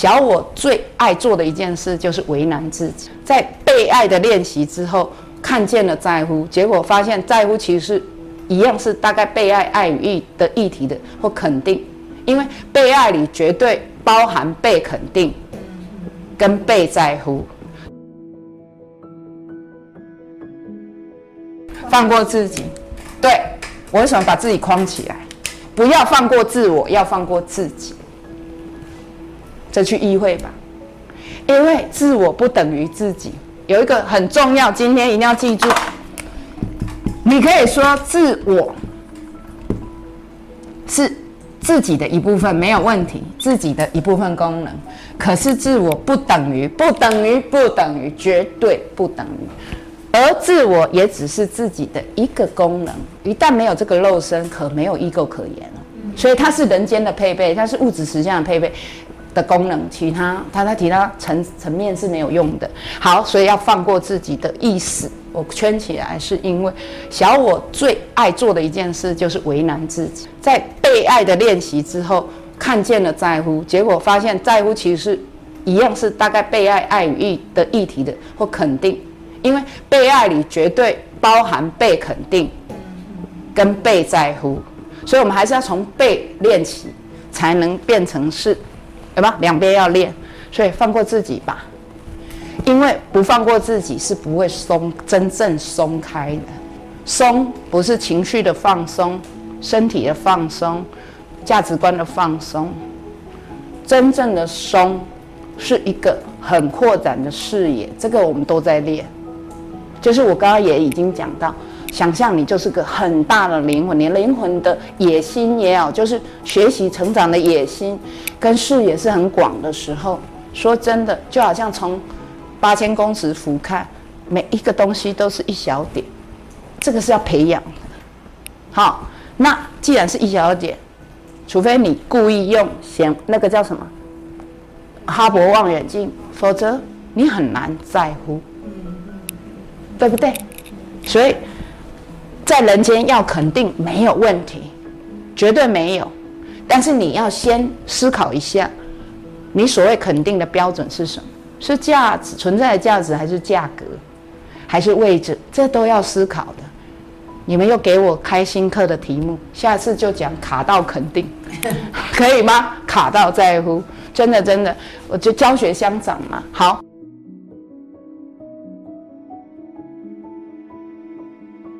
小我最爱做的一件事就是为难自己。在被爱的练习之后，看见了在乎，结果发现在乎其实是一样是大概被爱爱与义的议题的或肯定，因为被爱里绝对包含被肯定跟被在乎。放过自己，对我为什么把自己框起来？不要放过自我，要放过自己。再去意会吧，因为自我不等于自己。有一个很重要，今天一定要记住。你可以说自我是自己的一部分，没有问题，自己的一部分功能。可是自我不等于，不等于，不等于，绝对不等于。而自我也只是自己的一个功能。一旦没有这个肉身，可没有异构可言了。所以它是人间的配备，它是物质实相的配备。的功能，其他他在其他层层面是没有用的。好，所以要放过自己的意识。我圈起来，是因为小我最爱做的一件事就是为难自己。在被爱的练习之后，看见了在乎，结果发现在乎其实是一样是大概被爱爱与义的议题的或肯定，因为被爱里绝对包含被肯定跟被在乎，所以我们还是要从被练起，才能变成是。对吧？两边要练，所以放过自己吧。因为不放过自己是不会松，真正松开的。松不是情绪的放松，身体的放松，价值观的放松。真正的松是一个很扩展的视野，这个我们都在练。就是我刚刚也已经讲到。想象你就是个很大的灵魂，你灵魂的野心也好，就是学习成长的野心，跟视野是很广的时候，说真的，就好像从八千公尺俯瞰，每一个东西都是一小点，这个是要培养的。好，那既然是一小点，除非你故意用显那个叫什么哈勃望远镜，否则你很难在乎，对不对？所以。在人间要肯定没有问题，绝对没有。但是你要先思考一下，你所谓肯定的标准是什么？是价值存在的价值，还是价格，还是位置？这都要思考的。你们又给我开新课的题目，下次就讲卡到肯定，可以吗？卡到在乎，真的真的，我就教学相长嘛。好。